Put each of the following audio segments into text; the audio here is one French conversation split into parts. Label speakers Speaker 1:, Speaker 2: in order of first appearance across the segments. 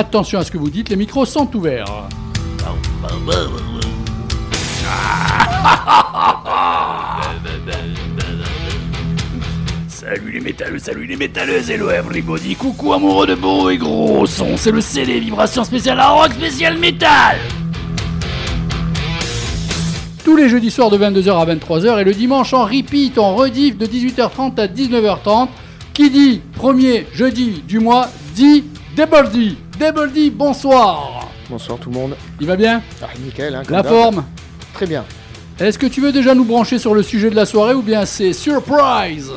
Speaker 1: Attention à ce que vous dites, les micros sont ouverts.
Speaker 2: Salut les métalleux, salut les métalleuses, hello everybody, coucou amoureux de beau et gros son, c'est le CD Vibration spéciale rock spécial métal
Speaker 1: Tous les jeudis soirs de 22h à 23h et le dimanche en repeat, en rediff de 18h30 à 19h30. Qui dit premier jeudi du mois dit Double D. Double D, bonsoir.
Speaker 3: Bonsoir tout le monde.
Speaker 1: Il va bien
Speaker 3: Ah, nickel, hein,
Speaker 1: La forme
Speaker 3: Très bien.
Speaker 1: Est-ce que tu veux déjà nous brancher sur le sujet de la soirée ou bien c'est surprise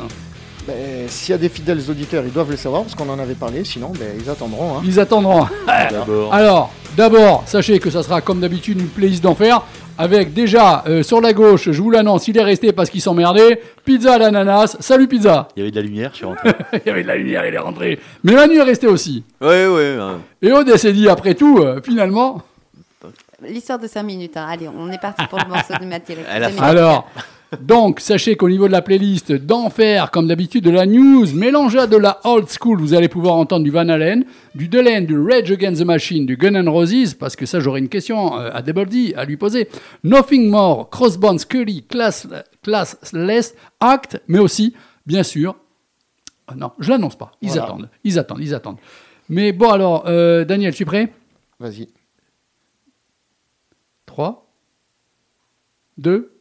Speaker 3: Ben, S'il y a des fidèles auditeurs, ils doivent le savoir parce qu'on en avait parlé. Sinon, ben, ils attendront. hein.
Speaker 1: Ils attendront.
Speaker 4: D'abord.
Speaker 1: Alors, d'abord, sachez que ça sera comme d'habitude une playlist d'enfer. Avec déjà euh, sur la gauche, je vous l'annonce, il est resté parce qu'il s'emmerdait. Pizza à l'ananas. Salut pizza.
Speaker 4: Il y avait de la lumière, je suis rentré.
Speaker 1: il y avait de la lumière, il est rentré. Mais Manu est resté aussi.
Speaker 4: ouais, ouais. hein.
Speaker 1: Et Aude s'est dit après tout, euh, finalement.
Speaker 5: L'histoire de 5 minutes. hein. Allez, on est parti pour le morceau de minutes.
Speaker 1: Alors, donc, sachez qu'au niveau de la playlist d'enfer, comme d'habitude, de la news mélangée à de la old school, vous allez pouvoir entendre du Van Halen, du Delaine, du Rage Against the Machine, du Gun N' Roses, parce que ça, j'aurais une question euh, à Double D à lui poser. Nothing More, Crossbones, Scully, Class, Classless, Act, mais aussi, bien sûr, ah non, je l'annonce pas. Ils
Speaker 3: Voilà.
Speaker 1: attendent, ils attendent, ils attendent. Mais bon, alors, euh, Daniel, tu es prêt?
Speaker 3: Vas-y.
Speaker 1: 3, 2,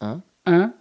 Speaker 3: Hein
Speaker 1: 1.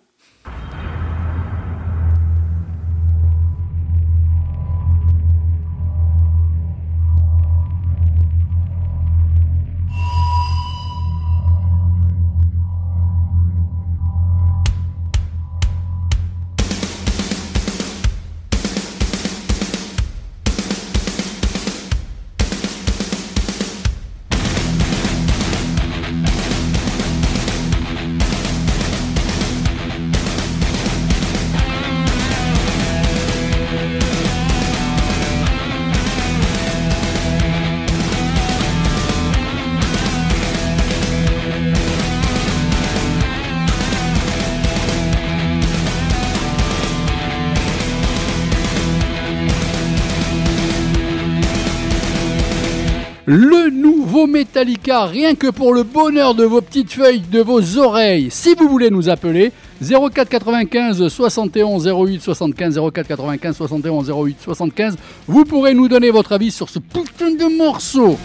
Speaker 1: Le nouveau Metallica, rien que pour le bonheur de vos petites feuilles, de vos oreilles. Si vous voulez nous appeler, 04 95 71 08 75 04 95 71 08 75, vous pourrez nous donner votre avis sur ce putain de morceau.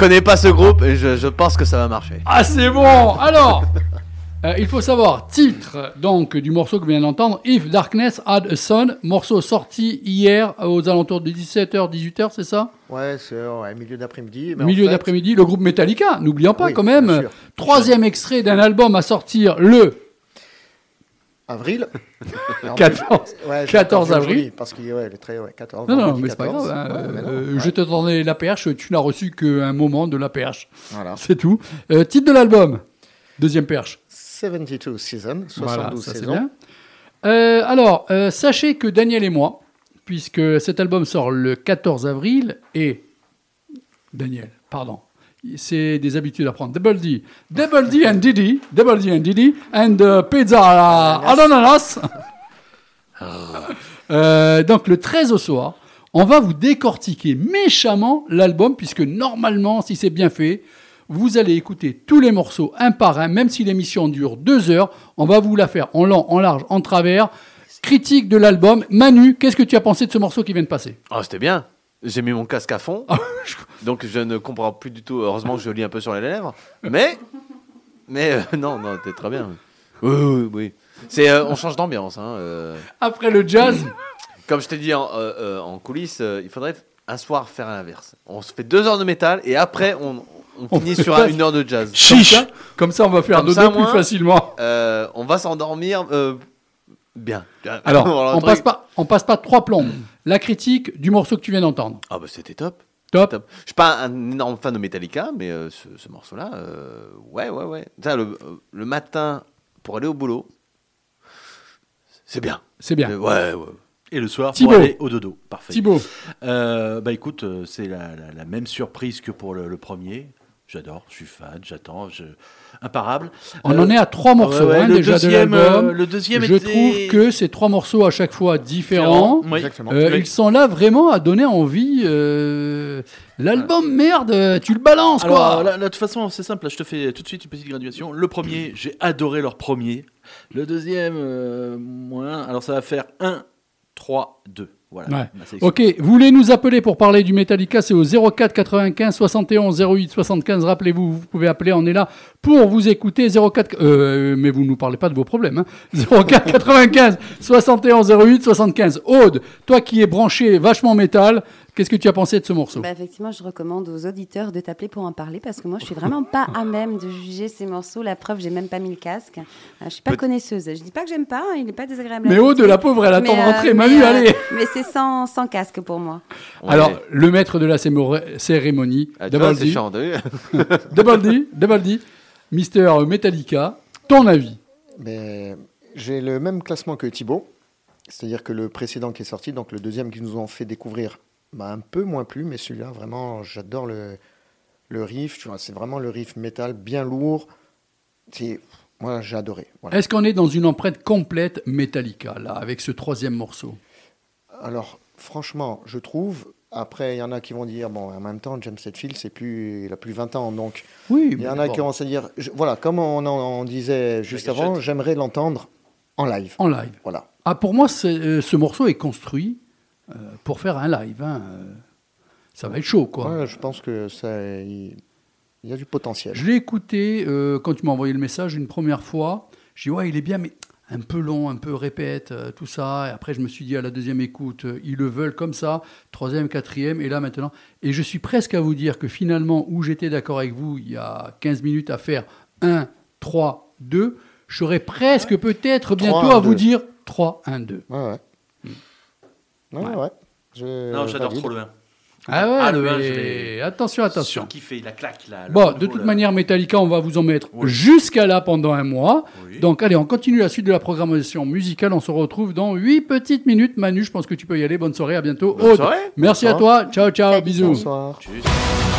Speaker 4: Connais pas ce groupe et je, je pense que ça va marcher.
Speaker 1: Ah, c'est bon Alors, euh, il faut savoir, titre donc du morceau que vous venez d'entendre, If Darkness Had a Son, morceau sorti hier aux alentours de 17h, 18h, c'est ça?
Speaker 3: Ouais, c'est ouais, milieu d'après-midi. en
Speaker 1: Milieu
Speaker 3: fait-
Speaker 1: d'après-midi, le groupe Metallica, n'oublions pas
Speaker 3: Oui,
Speaker 1: quand même. Troisième extrait d'un album à sortir le
Speaker 3: Avril. Et en
Speaker 1: 14.
Speaker 3: plus- ouais,
Speaker 1: 14
Speaker 3: j'ai
Speaker 1: avril.
Speaker 3: aujourd'hui, Parce qu'il ouais, il est très ouais, 14.
Speaker 1: Non, non, mais c'est pas
Speaker 3: 14.
Speaker 1: grave. hein.
Speaker 3: Non,
Speaker 1: Euh. Je te donnais la perche, tu n'as reçu qu'un moment de la perche.
Speaker 3: Voilà.
Speaker 1: C'est tout. Euh, titre de l'album, deuxième perche.
Speaker 3: 72 seasons, 72
Speaker 1: Voilà, ça
Speaker 3: saisons.
Speaker 1: bien. Euh, alors, sachez que Daniel et moi, puisque cet album sort le 14 avril, et Daniel, pardon, c'est des habitudes à prendre. Double D, Double D and Didi, Double D and Didi, and uh, pizza à à l'ananas. Euh, donc le 13 au soir, on va vous décortiquer méchamment l'album, puisque normalement, si c'est bien fait, vous allez écouter tous les morceaux un par un, même si l'émission dure deux heures. On va vous la faire en long, en large, en travers. Critique de l'album. Manu, qu'est-ce que tu as pensé de ce morceau qui vient de passer?
Speaker 4: Oh, c'était bien. J'ai mis mon casque à fond,
Speaker 1: Ah,
Speaker 4: donc je ne comprends plus du tout. Heureusement que je lis un peu sur les lèvres, mais mais euh, non, non, t'es très bien. Oui, oui, oui. C'est, euh, on change d'ambiance. Hein, euh.
Speaker 1: Après le jazz,
Speaker 4: Comme je t'ai dit en, en coulisses, il faudrait un soir faire l'inverse. On se fait deux heures de métal et après on, on
Speaker 1: On
Speaker 4: finit sur un- une heure de jazz.
Speaker 1: comme ça, comme ça, on va faire
Speaker 4: ça,
Speaker 1: plus facilement.
Speaker 4: On va s'endormir bien.
Speaker 1: Alors, on passe pas, on passe pas trois plombes. La critique du morceau que tu viens d'entendre.
Speaker 4: Ah bah c'était top.
Speaker 1: Top.
Speaker 4: Top. Je suis pas un énorme fan de Metallica, mais euh, ce, ce morceau-là, euh, ouais, ouais, ouais. Ça, le, euh, le matin, pour aller au boulot, c'est bien.
Speaker 1: C'est bien.
Speaker 4: Ouais, ouais.
Speaker 6: Et le soir,
Speaker 1: Thibaut.
Speaker 6: pour aller au dodo. Parfait.
Speaker 1: Thibaut,
Speaker 6: Euh, bah écoute, c'est la, la- la même surprise que pour le, le premier. J'adore, je suis fan, j'attends, je... imparable.
Speaker 1: on
Speaker 6: Euh,
Speaker 1: en est à trois morceaux
Speaker 6: ouais, ouais,
Speaker 1: hein,
Speaker 6: le
Speaker 1: déjà
Speaker 6: deuxième,
Speaker 1: de l'album.
Speaker 6: euh, le deuxième
Speaker 1: Je
Speaker 6: était
Speaker 1: trouve que ces trois morceaux à chaque fois différents.
Speaker 6: Oui.
Speaker 3: Exactement.
Speaker 1: Euh,
Speaker 6: Oui.
Speaker 1: Ils sont là vraiment à donner envie. euh, L'album, merde, tu le balances
Speaker 6: Alors
Speaker 1: quoi.
Speaker 6: là, là, de toute façon, c'est simple. Là, je te fais tout de suite une petite graduation. Le premier, j'ai adoré leur premier. Le deuxième, euh, moins. Alors ça va faire 1, 3, 2. Voilà.
Speaker 1: Ouais. Ok, vous voulez nous appeler pour parler du Metallica, c'est au 04 95 71 08 75. Rappelez-vous, vous pouvez appeler, on est là pour vous écouter. 04, euh, mais vous ne nous parlez pas de vos problèmes. Hein. 04 95 71 08 75. Aude, toi qui es branché vachement métal, qu'est-ce que tu as pensé de ce morceau?
Speaker 5: Bah, effectivement, je recommande aux auditeurs de t'appeler pour en parler parce que moi, je suis vraiment pas à même de juger ces morceaux. La preuve, j'ai même pas mis le casque. Euh, Je suis pas connaisseuse. Je dis pas que j'aime pas, hein, il est pas désagréable. à
Speaker 1: Mais Aude, la pauvre, elle attend de
Speaker 5: euh,
Speaker 1: rentrer.
Speaker 5: mais,
Speaker 1: Manu,
Speaker 5: euh,
Speaker 1: allez
Speaker 5: Mais c'est sans, sans casque pour moi.
Speaker 4: On
Speaker 1: Alors,
Speaker 4: est-
Speaker 1: le maître de la cérémonie,
Speaker 4: Ah,
Speaker 1: Double D, Double D, Double D, Mister Metallica, ton avis
Speaker 3: Mais j'ai le même classement que Thibaut. C'est-à-dire que le précédent qui est sorti, donc le deuxième qui nous ont fait découvrir, m'a un peu moins plu, mais celui-là, vraiment, j'adore le, le riff. Tu vois, c'est vraiment le riff métal bien lourd. C'est, moi, j'ai adoré. Voilà.
Speaker 1: Est-ce qu'on est dans une empreinte complète Metallica, là, avec ce troisième morceau?
Speaker 3: Alors, franchement, je trouve. Après, il y en a qui vont dire, bon, en même temps, James Hetfield, c'est plus, il a plus 20 ans, donc
Speaker 1: Oui,
Speaker 3: il y en a qui vont se dire, je- voilà, comme on en on disait juste
Speaker 6: La
Speaker 3: avant, j'aimerais l'entendre en live.
Speaker 1: En live.
Speaker 3: Voilà.
Speaker 1: Ah, pour moi, euh, ce morceau est construit euh, pour faire un live. hein, euh, Ça va être chaud, quoi.
Speaker 3: Ouais, je pense que ça, il, il y a du potentiel.
Speaker 1: Je l'ai écouté euh, quand tu m'as envoyé le message une première fois. J'ai dit, ouais, il est bien, mais un peu long, un peu répète, euh, tout ça. Et après, je me suis dit à la deuxième écoute, euh, ils le veulent comme ça. Troisième, quatrième, et là maintenant. Et je suis presque à vous dire que finalement, où j'étais d'accord avec vous il y a 15 minutes à faire 1, 3, 2, je serais presque peut-être bientôt
Speaker 3: Trois,
Speaker 1: à vous dire 3, 1, 2.
Speaker 3: Ouais, ouais. Ouais,
Speaker 1: Ouais.
Speaker 3: ouais. Je
Speaker 6: Non, j'adore trop le 1.
Speaker 1: Ah ouais,
Speaker 6: Ah, le
Speaker 1: mais
Speaker 6: un, je l'ai-
Speaker 1: attention, attention.
Speaker 6: Surkiffé, la claque là.
Speaker 1: Bon, de toute
Speaker 6: là.
Speaker 1: manière, Metallica, on va vous en mettre
Speaker 6: Oui.
Speaker 1: jusqu'à là pendant un mois.
Speaker 6: Oui.
Speaker 1: Donc, allez, on continue la suite de la programmation musicale. On se retrouve dans 8 petites minutes. Manu, je pense que tu peux y aller. Bonne soirée, à bientôt.
Speaker 4: Bonne
Speaker 1: Aude,
Speaker 4: soirée.
Speaker 1: merci à toi. Ciao, ciao, bisous.
Speaker 3: Bonsoir.
Speaker 6: Tchuss.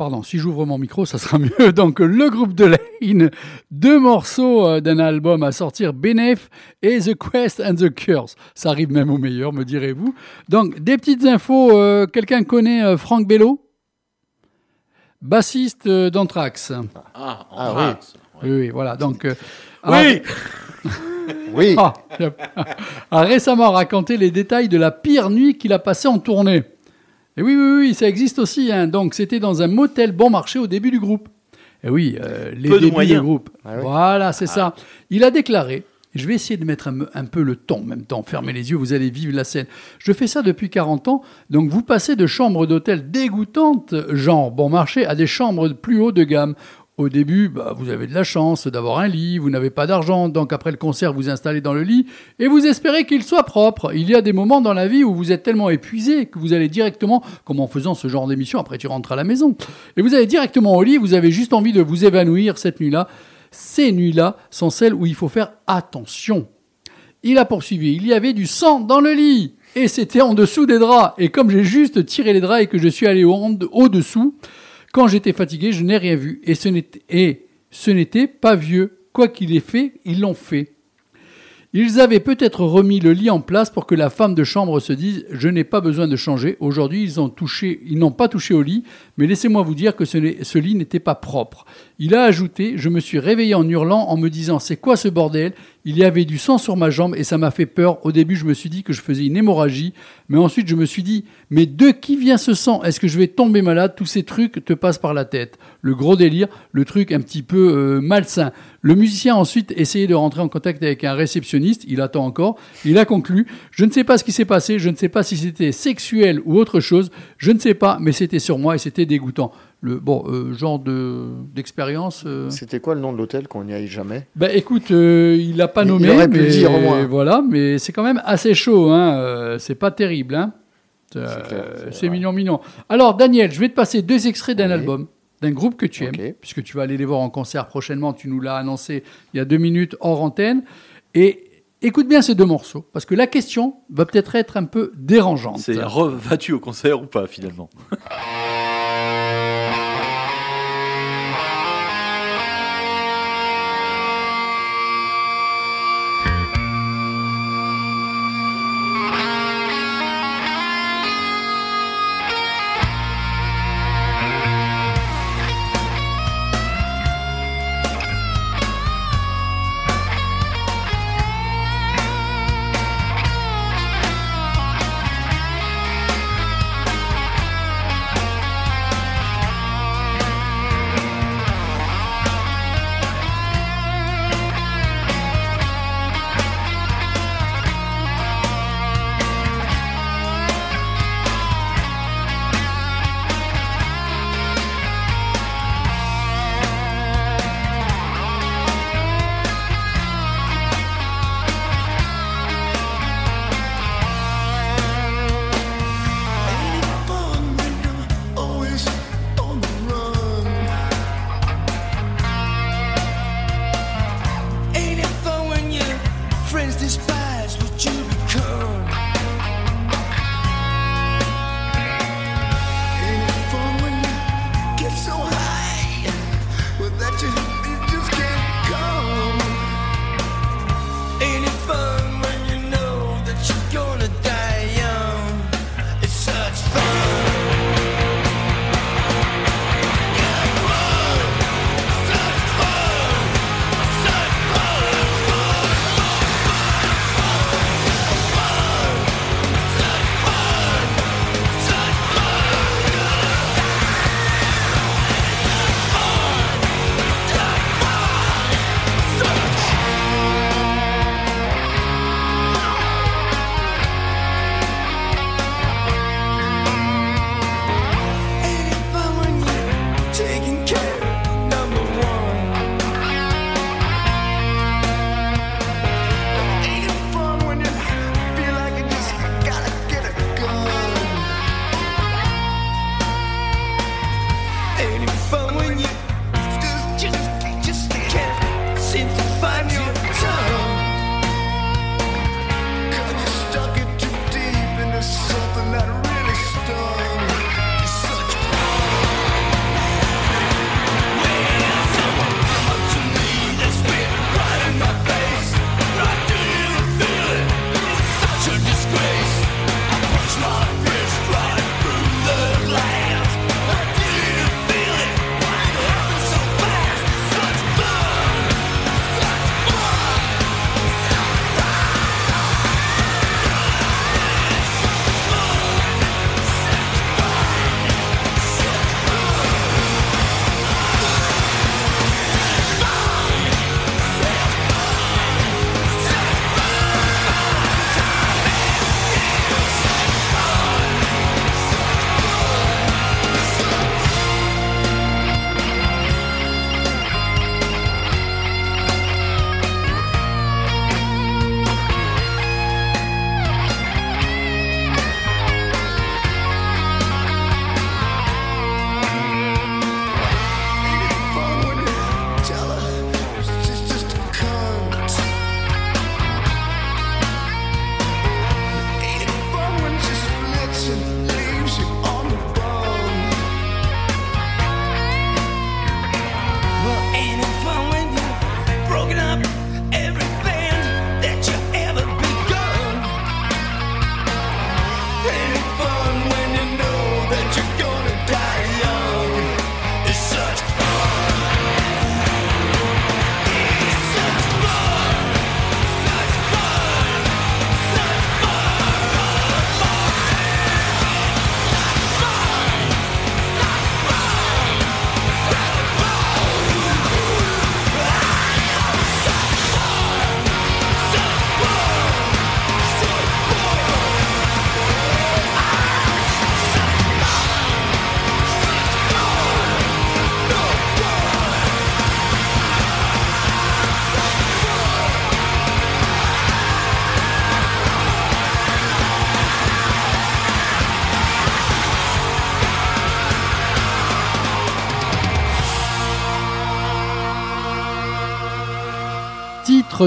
Speaker 1: Pardon, si j'ouvre mon micro, ça sera mieux. Donc, le groupe de Lane, deux morceaux euh, d'un album à sortir, Benef et The Quest and the Curse. Ça arrive même au meilleur, me direz-vous. Donc, des petites infos. euh, Quelqu'un connaît euh, Franck Bello? Bassiste euh, d'Anthrax.
Speaker 6: Ah,
Speaker 3: Ah,
Speaker 6: France.
Speaker 1: Oui, oui, voilà. Donc, euh,
Speaker 6: Oui,
Speaker 3: Oui,
Speaker 1: a, a récemment raconté les détails de la pire nuit qu'il a passée en tournée. Et oui, oui, oui, ça existe aussi. hein. Donc, c'était dans un motel bon marché au début du groupe. Et oui, euh, les
Speaker 6: Peu de
Speaker 1: débuts
Speaker 6: moyens.
Speaker 1: du groupe.
Speaker 3: Ah oui.
Speaker 1: Voilà, c'est ça. Il a déclaré. Je vais essayer de mettre un, un peu le ton en même temps. Fermez les yeux, vous allez vivre la scène. Je fais ça depuis 40 ans. Donc, vous passez de chambres d'hôtel dégoûtantes, genre bon marché, à des chambres de plus haut de gamme. Au début, bah, vous avez de la chance d'avoir un lit, vous n'avez pas d'argent, donc après le concert, vous installez dans le lit et vous espérez qu'il soit propre. Il y a des moments dans la vie où vous êtes tellement épuisé que vous allez directement, comme en faisant ce genre d'émission, après tu rentres à la maison, et vous allez directement au lit, vous avez juste envie de vous évanouir cette nuit-là. Ces nuits-là sont celles où il faut faire attention. Il a poursuivi. Il y avait du sang dans le lit. Et c'était en dessous des draps. Et comme j'ai juste tiré les draps et que je suis allé au- au-dessous, quand j'étais fatigué, je n'ai rien vu. Et ce n'était, pas vieux. Quoi qu'il ait fait, ils l'ont fait. Ils avaient peut-être remis le lit en place pour que la femme de chambre se dise Je n'ai pas besoin de changer. Aujourd'hui, ils n'ont pas touché au lit, mais laissez-moi vous dire que ce lit n'était pas propre. Il a ajouté Je me suis réveillé en hurlant en me disant C'est quoi ce bordel? Il y avait du sang sur ma jambe et ça m'a fait peur. Au début, je me suis dit que je faisais une hémorragie, mais ensuite, je me suis dit Mais de qui vient ce sang? Est-ce que je vais tomber malade? Tous ces trucs te passent par la tête. Le gros délire, le truc un petit peu euh, malsain. Le musicien a ensuite essayé de rentrer en contact avec un réceptionniste, il attend encore, il a conclu, je ne sais pas ce qui s'est passé, je ne sais pas si c'était sexuel ou autre chose, je ne sais pas, mais c'était sur moi et c'était dégoûtant. Le bon euh, genre de d'expérience. euh,
Speaker 3: c'était quoi le nom de l'hôtel qu'on n'y aille jamais?
Speaker 1: Ben écoute, euh, il l'a pas
Speaker 3: Il- il
Speaker 1: nommé,
Speaker 3: aurait pu
Speaker 1: mais
Speaker 3: le dire, au moins.
Speaker 1: voilà, mais c'est quand même assez chaud, hein. euh, c'est pas terrible, hein.
Speaker 3: C'est
Speaker 1: mignon, mignon. Alors Daniel, je vais te passer deux extraits d'un
Speaker 3: Oui.
Speaker 1: album, d'un groupe que tu aimes, puisque tu vas aller les voir en concert prochainement. Tu nous l'as annoncé il y a deux minutes hors antenne, et écoute bien ces deux morceaux, parce que la question va peut-être être un peu dérangeante.
Speaker 6: c'est vas-tu au concert ou pas finalement?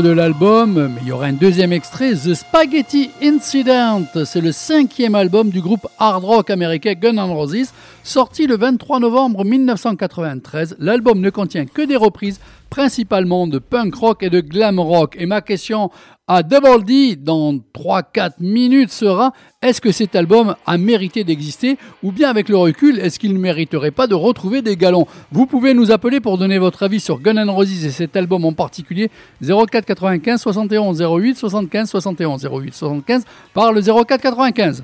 Speaker 1: de l'album, mais il y aura un deuxième extrait, The Spaghetti Incident. C'est le cinquième album du groupe hard rock américain Guns N' Roses, sorti le 23 novembre 1993. L'album ne contient que des reprises, principalement de punk rock et de glam rock. Et ma question à Double D dans 3-4 minutes sera est-ce que cet album a mérité d'exister ou bien avec le recul, est-ce qu'il ne mériterait pas de retrouver des galons? Vous pouvez nous appeler pour donner votre avis sur Guns N' Roses et cet album en particulier 04 95 71 08 75 71 08 75 par le 04 95.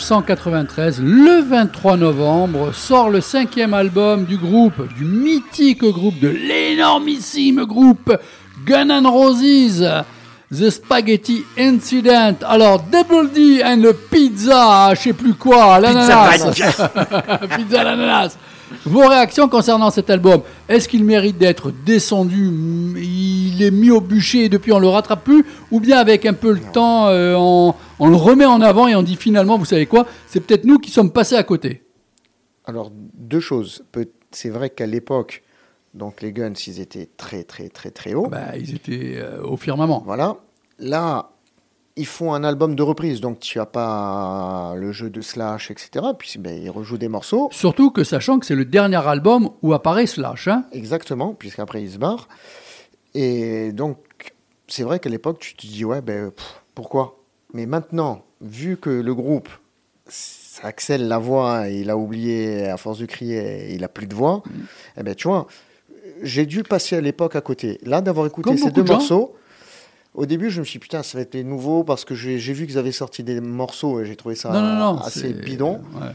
Speaker 1: 1993, le 23 novembre, sort le cinquième album du groupe, du mythique groupe, de l'énormissime groupe Gun N' Roses, The Spaghetti Incident. Alors, Double D and the Pizza, je sais plus quoi, l'ananas. Pizza l'ananas. Vos réactions concernant cet album Est-ce qu'il mérite d'être descendu? Il est mis au bûcher et depuis on le rattrape plus? Ou bien avec un peu le temps, euh, on, on le remet en avant et on dit finalement, vous savez quoi C'est peut-être nous qui sommes passés à côté.
Speaker 3: Alors, deux choses. C'est vrai qu'à l'époque, donc les Guns, ils étaient très, très, très, très hauts.
Speaker 1: Bah, ils étaient euh, au firmament.
Speaker 3: Voilà. Là, ils font un album de reprise, donc tu as pas le jeu de Slash, etc. Puis ben, ils rejouent des morceaux.
Speaker 1: Surtout que sachant que c'est le dernier album où apparaît Slash. Hein
Speaker 3: Exactement, puisqu'après ils se barrent. Et donc, c'est vrai qu'à l'époque, tu te dis, ouais, ben, pff, pourquoi? Mais maintenant, vu que le groupe, ça Axel la voix, il a oublié, à force de crier, il a plus de voix,
Speaker 1: Mm.
Speaker 3: eh ben, tu vois, j'ai dû passer à l'époque à côté. Là, d'avoir écouté
Speaker 1: Comme
Speaker 3: ces deux
Speaker 1: de
Speaker 3: morceaux, au début, je me suis dit, putain, ça va être les nouveaux, parce que j'ai vu qu'ils avaient sorti des morceaux et j'ai trouvé ça
Speaker 1: non, non, non.
Speaker 3: assez bidon.
Speaker 1: ouais.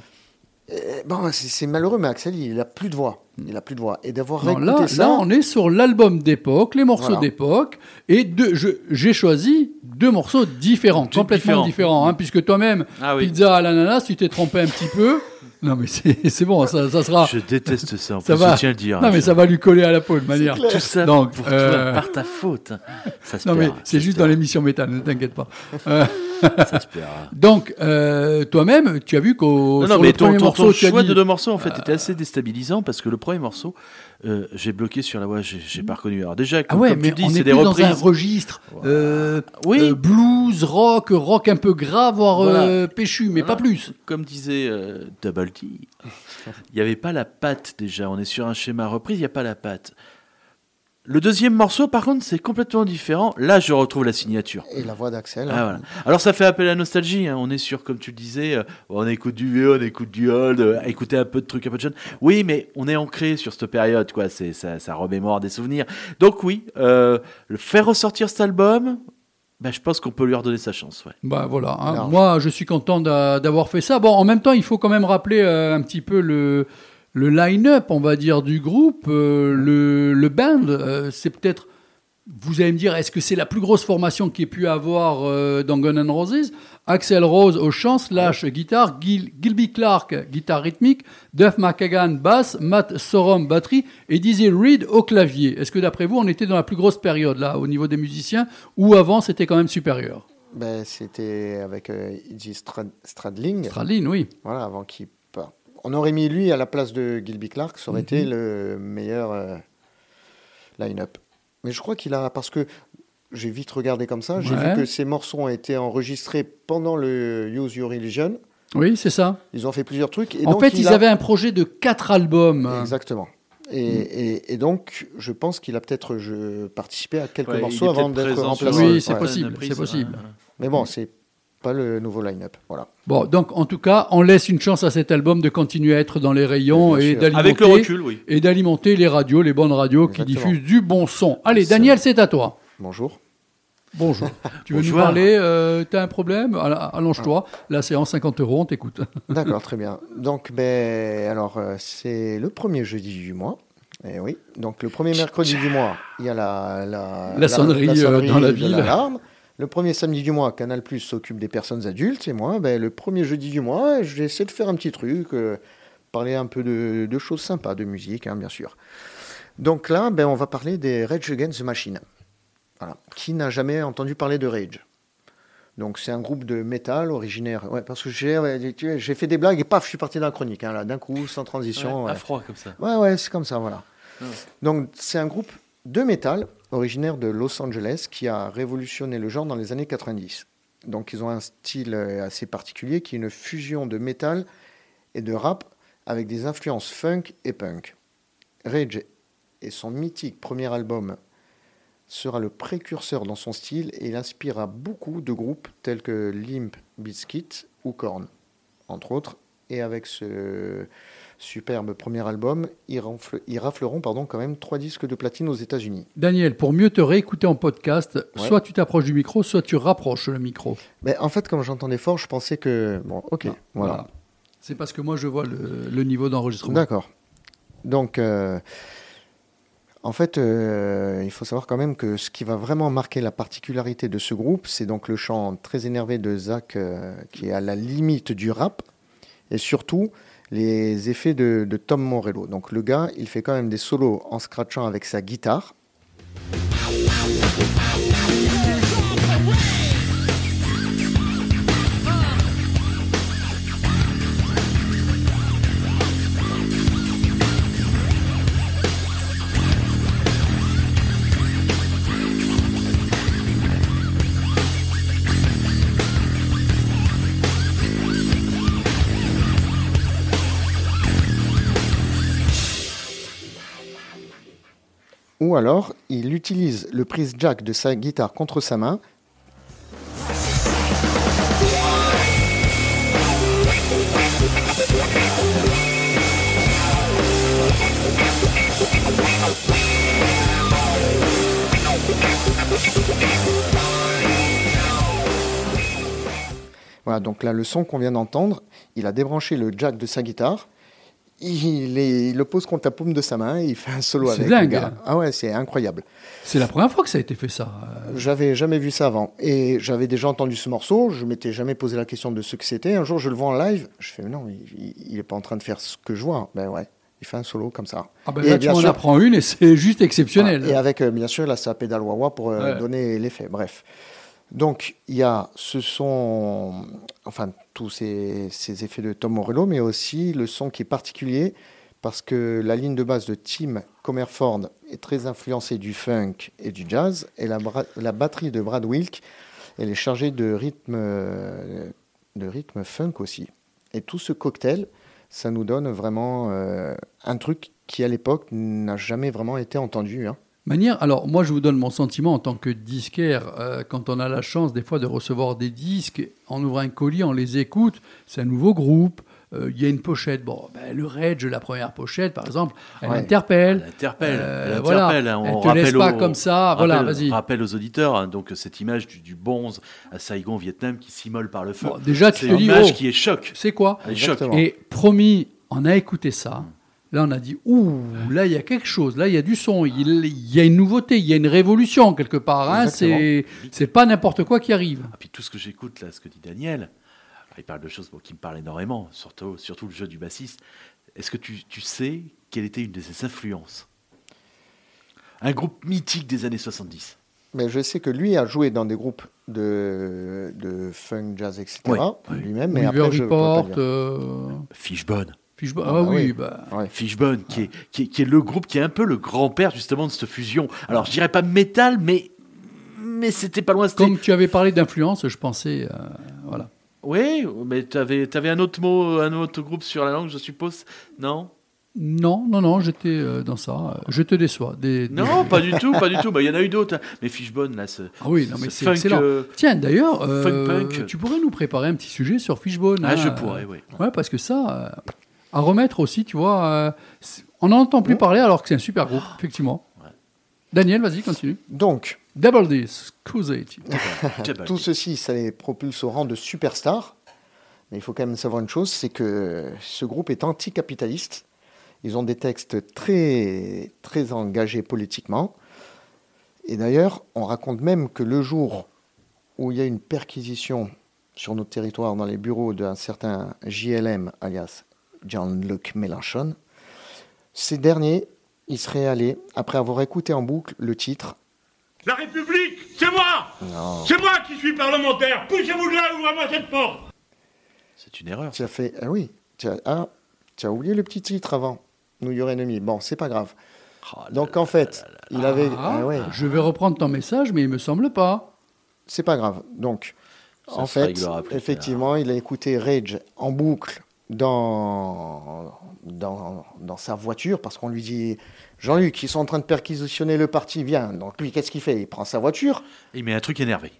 Speaker 3: Et bon, c'est c'est malheureux, mais Axel, il a plus de voix. Il a plus de voix. Et d'avoir
Speaker 1: là,
Speaker 3: ça.
Speaker 1: là, on est sur l'album d'époque, les morceaux
Speaker 3: Voilà.
Speaker 1: d'époque, et j'ai choisi deux morceaux différents,
Speaker 6: Tout
Speaker 1: complètement
Speaker 6: différents.
Speaker 1: différents, hein, puisque toi-même,
Speaker 6: Ah oui.
Speaker 1: pizza à l'ananas, tu t'es trompé un petit peu. Non, mais c'est c'est bon, ça, ça sera.
Speaker 6: Je déteste ça. En
Speaker 1: Ça
Speaker 6: plus,
Speaker 1: va.
Speaker 6: je tiens à le dire.
Speaker 1: Non, mais ça va lui coller à la peau de manière.
Speaker 6: Tout ça
Speaker 1: Donc,
Speaker 6: pour
Speaker 1: euh,
Speaker 6: toi, par ta faute. hein. Ça se
Speaker 1: Non, mais c'est juste dans l'émission métal, ne t'inquiète pas. Euh,
Speaker 6: Ça se perd.
Speaker 1: donc, euh, toi-même, tu as vu qu'au
Speaker 6: Non, non, mais
Speaker 1: le
Speaker 6: ton,
Speaker 1: premier
Speaker 6: ton-
Speaker 1: morceau,
Speaker 6: ton
Speaker 1: tu as
Speaker 6: choix
Speaker 1: dit-
Speaker 6: de deux morceaux en fait était assez déstabilisant parce que le premier morceau, euh, j'ai bloqué sur la voix, j'ai j'ai pas reconnu. Alors déjà,
Speaker 1: Ah
Speaker 6: comme,
Speaker 1: ouais,
Speaker 6: comme
Speaker 1: mais
Speaker 6: tu dis,
Speaker 1: on
Speaker 6: c'est
Speaker 1: est
Speaker 6: des
Speaker 1: plus dans un
Speaker 6: reprises.
Speaker 1: registre euh,
Speaker 6: Oui.
Speaker 1: euh, blues, rock, rock un peu grave, voire
Speaker 6: Voilà.
Speaker 1: euh, péchu, mais pas plus.
Speaker 6: Comme disait euh, Double T, il n'y avait pas la patte déjà. On est sur un schéma reprise, il n'y a pas la patte. Le deuxième morceau, par contre, c'est complètement différent. Là, je retrouve la signature.
Speaker 3: Et la voix d'Axel.
Speaker 6: Ah, voilà. Alors ça fait appel à la nostalgie, hein. on est sur, comme tu le disais, euh, on écoute du vieux, on écoute du old, euh, écouter un peu de trucs un peu de jeune. Oui, mais on est ancré sur cette période, quoi. C'est ça, ça remémore des souvenirs. Donc oui, euh, le faire ressortir cet album, bah, je pense qu'on peut lui redonner sa chance. Ouais.
Speaker 1: Bah voilà, hein. Moi je suis content d'a- d'avoir fait ça. Bon, en même temps, il faut quand même rappeler euh, un petit peu le, le line-up, on va dire, du groupe. Euh, le, le band, euh, c'est peut-être, vous allez me dire, est-ce que c'est la plus grosse formation qu'il ait pu avoir euh, dans Gun N' Roses? Axel Rose au chant, slash guitare, Gil- Gilby Clark, guitare rythmique, Duff McKagan, basse, Matt Sorum, batterie, et Dizzy Reed au clavier. Est-ce que d'après vous, on était dans la plus grosse période, là, au niveau des musiciens, ou avant, c'était quand même supérieur?
Speaker 3: Ben, C'était avec Strad- Stradling.
Speaker 1: Stradlin, oui.
Speaker 3: Voilà, avant qu'il. On aurait mis lui à la place de Gilby Clark, ça aurait
Speaker 1: Mhm.
Speaker 3: été le meilleur euh, line-up. Mais je crois qu'il a. Parce que j'ai vite regardé comme ça, j'ai
Speaker 1: Ouais.
Speaker 3: vu que ces morceaux ont été enregistrés pendant le Use Your Religion.
Speaker 1: Oui, c'est ça.
Speaker 3: Ils ont fait plusieurs trucs. Et
Speaker 1: en
Speaker 3: donc,
Speaker 1: fait,
Speaker 3: il
Speaker 1: ils
Speaker 3: a-
Speaker 1: avaient un projet de quatre albums.
Speaker 3: Exactement. Et, et- et donc, je pense qu'il a peut-être je, participé à quelques
Speaker 6: Ouais,
Speaker 3: morceaux avant d'être remplacé.
Speaker 1: Oui, c'est
Speaker 3: Ouais.
Speaker 1: possible, c'est possible.
Speaker 3: Mais bon, c'est pas le nouveau line-up. Voilà.
Speaker 1: Bon, donc en tout cas, on laisse une chance à cet album de continuer à être dans les rayons et d'alimenter
Speaker 6: Avec le recul, oui.
Speaker 1: et d'alimenter les radios, les bonnes radios qui diffusent du bon son. Allez, Daniel, c'est à toi.
Speaker 3: Bonjour.
Speaker 1: Bonjour. tu veux
Speaker 6: Bonjour.
Speaker 1: nous parler euh, T'as un problème? Allonge-toi. Là, c'est en 50 euros, on t'écoute.
Speaker 3: D'accord, très bien. Donc, ben, alors, euh, c'est le premier jeudi du mois. Eh oui. Donc, le premier mercredi du mois, il y a la, la,
Speaker 1: La sonnerie, euh, dans la ville.
Speaker 3: Le premier samedi du mois, Canal Plus s'occupe des personnes adultes. Et moi, ben, le premier jeudi du mois, j'essaie de faire un petit truc, euh, parler un peu de, de choses sympas, de musique, hein, bien sûr. Donc là, ben, on va parler des Rage Against the Machine. Voilà. Qui n'a jamais entendu parler de Rage? Donc c'est un groupe de métal originaire. Ouais, parce que j'ai fait des blagues et paf, je suis parti dans la chronique. hein, là, d'un coup, sans transition.
Speaker 6: Ouais,
Speaker 3: ouais.
Speaker 6: À froid comme ça.
Speaker 3: Ouais, ouais, c'est comme ça, voilà.
Speaker 6: Ouais.
Speaker 3: Donc, c'est un groupe de métal originaire de Los Angeles qui a révolutionné le genre dans les années 90. Donc, ils ont un style euh, assez particulier qui est une fusion de métal et de rap avec des influences funk et punk. Rage et son mythique premier album sera le précurseur dans son style et il inspirera beaucoup de groupes tels que Limp Bizkit ou Korn, entre autres. Et avec ce superbe premier album, ils, ils rafleront pardon, quand même trois disques de platine aux États-Unis.
Speaker 1: Daniel, pour mieux te réécouter en podcast,
Speaker 3: Ouais.
Speaker 1: soit tu t'approches du micro, soit tu rapproches le micro.
Speaker 3: Mais en fait, comme j'entendais fort, je pensais que. Bon, ok, voilà.
Speaker 1: C'est parce que moi je vois le, le niveau d'enregistrement.
Speaker 3: D'accord. Donc, euh, en fait, euh, il faut savoir quand même que ce qui va vraiment marquer la particularité de ce groupe, c'est donc le chant très énervé de Zach, euh, qui est à la limite du rap, et surtout les effets de, Tom Morello. Donc, le gars, il fait quand même des solos en scratchant avec sa guitare. Ou alors, il utilise le prise jack de sa guitare contre sa main. Voilà, donc là, le son qu'on vient d'entendre, il a débranché le jack de sa guitare, il, est- il le pose contre la paume de sa main et il fait un solo
Speaker 1: C'est
Speaker 3: avec.
Speaker 1: dingue,
Speaker 3: le gars.
Speaker 1: hein.
Speaker 3: Ah ouais, c'est incroyable.
Speaker 1: C'est la première fois que ça a été fait ça. Euh,
Speaker 3: J'avais jamais vu ça avant. Et j'avais déjà entendu ce morceau, je m'étais jamais posé la question de ce que c'était. Un jour, je le vois en live, je fais, non, il, il est pas en train de faire ce que je vois. Ben ouais, il fait un solo comme ça.
Speaker 1: Ah ben
Speaker 3: Et
Speaker 1: là tu en
Speaker 3: sûr-
Speaker 1: apprends une et c'est juste exceptionnel.
Speaker 3: Ah, Et avec, euh, bien sûr, là, sa pédale wah pour euh,
Speaker 1: Ouais.
Speaker 3: donner l'effet. Bref. Donc, il y a ce son, enfin, tous ces, effets de Tom Morello, mais aussi le son qui est particulier parce que la ligne de base de Tim Comerford est très influencée du funk et du jazz, et la, batterie de Brad Wilk, elle est chargée de rythme, de rythme funk aussi. Et tout ce cocktail, ça nous donne vraiment euh, un truc qui, à l'époque, n'a jamais vraiment été entendu. hein.
Speaker 1: Manière, alors moi je vous donne mon sentiment en tant que disquaire, euh, quand on a la chance des fois de recevoir des disques, en ouvrant un colis, on les écoute, c'est un nouveau groupe, euh, il y a une pochette, bon, ben, le Rage, la première pochette par exemple, elle
Speaker 3: Ouais.
Speaker 1: interpelle,
Speaker 6: Elle interpelle,
Speaker 1: Euh,
Speaker 6: elle
Speaker 1: voilà.
Speaker 6: interpelle, hein.
Speaker 1: Elle
Speaker 6: On
Speaker 1: te laisse pas
Speaker 6: aux-
Speaker 1: comme ça. Voilà,
Speaker 6: rappelle-
Speaker 1: vas-y.
Speaker 6: Rappelle aux auditeurs, hein, donc cette image du, du bonze à Saigon, Vietnam, qui s'immole par le feu.
Speaker 1: Bon, déjà tu
Speaker 6: C'est une image
Speaker 1: oh,
Speaker 6: qui est choc.
Speaker 1: c'est quoi?
Speaker 6: Elle.
Speaker 3: Exactement.
Speaker 1: Et promis, on a écouté ça. Là, on a dit, ouh, là, il y a quelque chose. Là, il y a du son. Il, il y a une nouveauté. Il y a une révolution quelque part. Hein. C'est, c'est pas n'importe quoi qui arrive.
Speaker 6: Et puis tout ce que j'écoute là, ce que dit Daniel, il parle de choses bon, qui me parlent énormément, surtout, surtout le jeu du bassiste. Est-ce que tu, tu sais quelle était une de ses influences? Un groupe mythique des années 70.
Speaker 3: Mais je sais que lui a joué dans des groupes de, de funk, jazz, etc. Lui-même, mais
Speaker 1: River
Speaker 3: après, je
Speaker 1: Report,
Speaker 3: dire.
Speaker 1: euh,
Speaker 6: Fishbone.
Speaker 1: Fishbone.
Speaker 3: Ah,
Speaker 1: Ah, oui,
Speaker 3: oui.
Speaker 1: bah.
Speaker 3: Ouais.
Speaker 6: Fishbone, qui, est, qui, est, qui est le groupe qui est un peu le grand-père justement de cette fusion. Alors je dirais pas métal, mais, mais c'était pas loin.
Speaker 1: Comme tu avais parlé d'influence, je pensais. euh, voilà.
Speaker 6: Oui, mais tu avais, un autre mot, un autre groupe sur la langue, je suppose Non?
Speaker 1: Non, non, non, j'étais euh, dans ça. Je te déçois. Des, des-
Speaker 6: Non, pas du tout, pas du tout. Bah, Il y en a eu d'autres. hein. Mais Fishbone, là, ce,
Speaker 1: Ah oui, non, mais
Speaker 6: ce
Speaker 1: c'est excellent.
Speaker 6: euh,
Speaker 1: Tiens, d'ailleurs, euh, tu pourrais nous préparer un petit sujet sur Fishbone.
Speaker 6: Ah,
Speaker 1: hein,
Speaker 6: je
Speaker 1: euh,
Speaker 6: pourrais, oui.
Speaker 1: Ouais, parce que ça, à remettre aussi, tu vois, euh, c'est- on n'en entend plus parler alors que c'est un super groupe, effectivement. Daniel, vas-y, continue.
Speaker 3: Donc,
Speaker 1: Double D, Excusez.
Speaker 6: Jabba.
Speaker 3: tout ceci, ça les propulse au rang de superstars. Mais il faut quand même savoir une chose, c'est que ce groupe est anticapitaliste. Ils ont des textes très, très engagés politiquement. Et d'ailleurs, on raconte même que le jour où il y a une perquisition sur notre territoire dans les bureaux d'un certain JLM, alias Jean-Luc Mélenchon, ces derniers, ils seraient allés, après avoir écouté en boucle le titre,
Speaker 7: La République, c'est moi
Speaker 3: non,
Speaker 7: C'est moi qui suis parlementaire Poussez-vous de là, ouvrez-moi cette porte
Speaker 6: C'est une erreur.
Speaker 3: Tu as fait. Ah oui, tu as, ah, tu as oublié le petit titre avant. New Your Enemy. Bon, c'est pas grave.
Speaker 6: Oh
Speaker 3: Donc
Speaker 6: là
Speaker 3: en fait, il avait.
Speaker 1: Ah,
Speaker 3: ah ouais,
Speaker 1: Je vais reprendre ton message, mais il me semble pas.
Speaker 3: c'est pas grave. Donc,
Speaker 6: Ça
Speaker 3: en fait, effectivement, il a écouté Rage en boucle dans, dans, dans sa voiture parce qu'on lui dit Jean-Luc, ils sont en train de perquisitionner le parti, viens. Donc lui, qu'est-ce qu'il fait? Il prend sa voiture,
Speaker 6: Il met un truc énervé.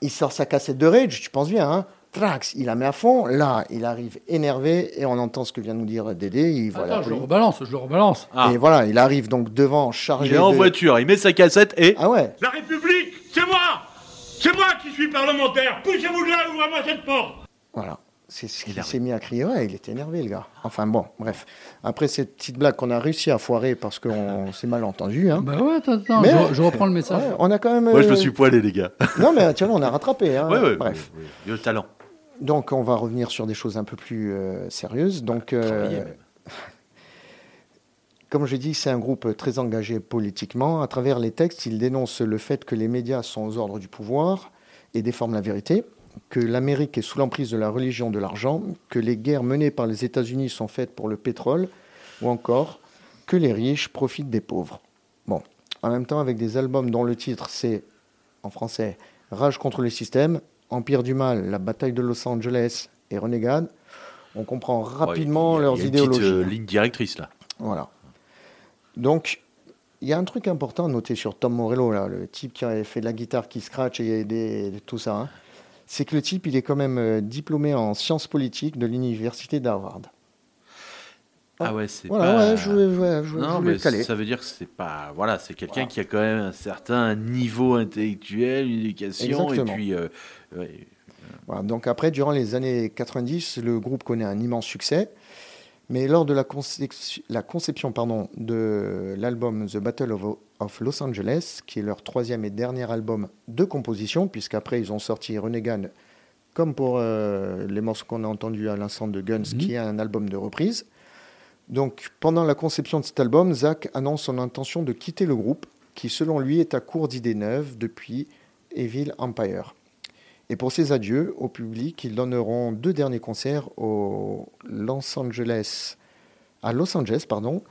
Speaker 3: il sort sa cassette de Rage, tu penses bien, hein trax, il la met à fond. Là, il arrive énervé et on entend ce que vient de nous dire Dédé. Il, voilà,
Speaker 1: Attends, je le rebalance, je le rebalance.
Speaker 6: Ah.
Speaker 3: Et voilà, il arrive donc devant, chargé
Speaker 6: Il est en
Speaker 3: de-
Speaker 6: voiture, il met sa cassette et.
Speaker 3: Ah ouais,
Speaker 7: La République, c'est moi C'est moi qui suis parlementaire Poussez-vous de là, ouvrez-moi cette porte
Speaker 3: voilà. C'est ce qu'il s'est mis à crier. Ouais, il était énervé, le gars. Enfin bon, bref. Après cette petite blague qu'on a réussi à foirer parce qu'on s'est mal entendu. Hein.
Speaker 1: Bah ouais, attends, attends,
Speaker 3: Mais-
Speaker 1: je, je reprends le message.
Speaker 3: Ouais, on a quand même.
Speaker 6: Moi, je me
Speaker 3: euh,
Speaker 6: suis poilé, les gars.
Speaker 3: Non, mais tu vois, on a rattrapé. Hein.
Speaker 6: Ouais, ouais,
Speaker 3: Bref.
Speaker 6: Il y a le talent.
Speaker 3: Donc, on va revenir sur des choses un peu plus euh, sérieuses. Donc, euh, comme je dis, c'est un groupe très engagé politiquement. À travers les textes, il dénonce le fait que les médias sont aux ordres du pouvoir et déforment la vérité, que l'Amérique est sous l'emprise de la religion de l'argent, que les guerres menées par les États-Unis sont faites pour le pétrole, ou encore que les riches profitent des pauvres. Bon, en même temps, avec des albums dont le titre c'est, en français, Rage contre le système, Empire du mal, La bataille de Los Angeles et Renegade, on comprend rapidement
Speaker 6: Ouais, il y a-
Speaker 3: leurs
Speaker 6: y a une petite,
Speaker 3: idéologies.
Speaker 6: euh, ligne directrice, là.
Speaker 3: Voilà. Donc, il y a un truc important à noter sur Tom Morello, là, le type qui avait fait de la guitare qui scratch et des, tout ça. hein. C'est que le type, il est quand même euh, diplômé en sciences politiques de l'université d'Harvard.
Speaker 6: Ah ouais, c'est
Speaker 3: Voilà,
Speaker 6: pas...
Speaker 3: ouais, je je, je
Speaker 6: Non, mais ça veut dire que c'est pas. Voilà, c'est quelqu'un qui a quand même un certain niveau intellectuel, une éducation,
Speaker 3: Exactement.
Speaker 6: et puis. euh, ouais.
Speaker 3: Voilà, donc après, durant les années 90, le groupe connaît un immense succès. Mais lors de la, concep- la conception pardon, de l'album The Battle of, of Los Angeles, qui est leur troisième et dernier album de composition, puisqu'après ils ont sorti Renegade, comme pour euh, les morceaux qu'on a entendus à l'instant de Guns, qui est un album de reprise. Donc pendant la conception de cet album, Zach annonce son intention de quitter le groupe, qui selon lui est à court d'idées neuves depuis Evil Empire. Et pour ses adieux au public, ils donneront deux derniers concerts au Los Angeles, à Los Angeles, pardon,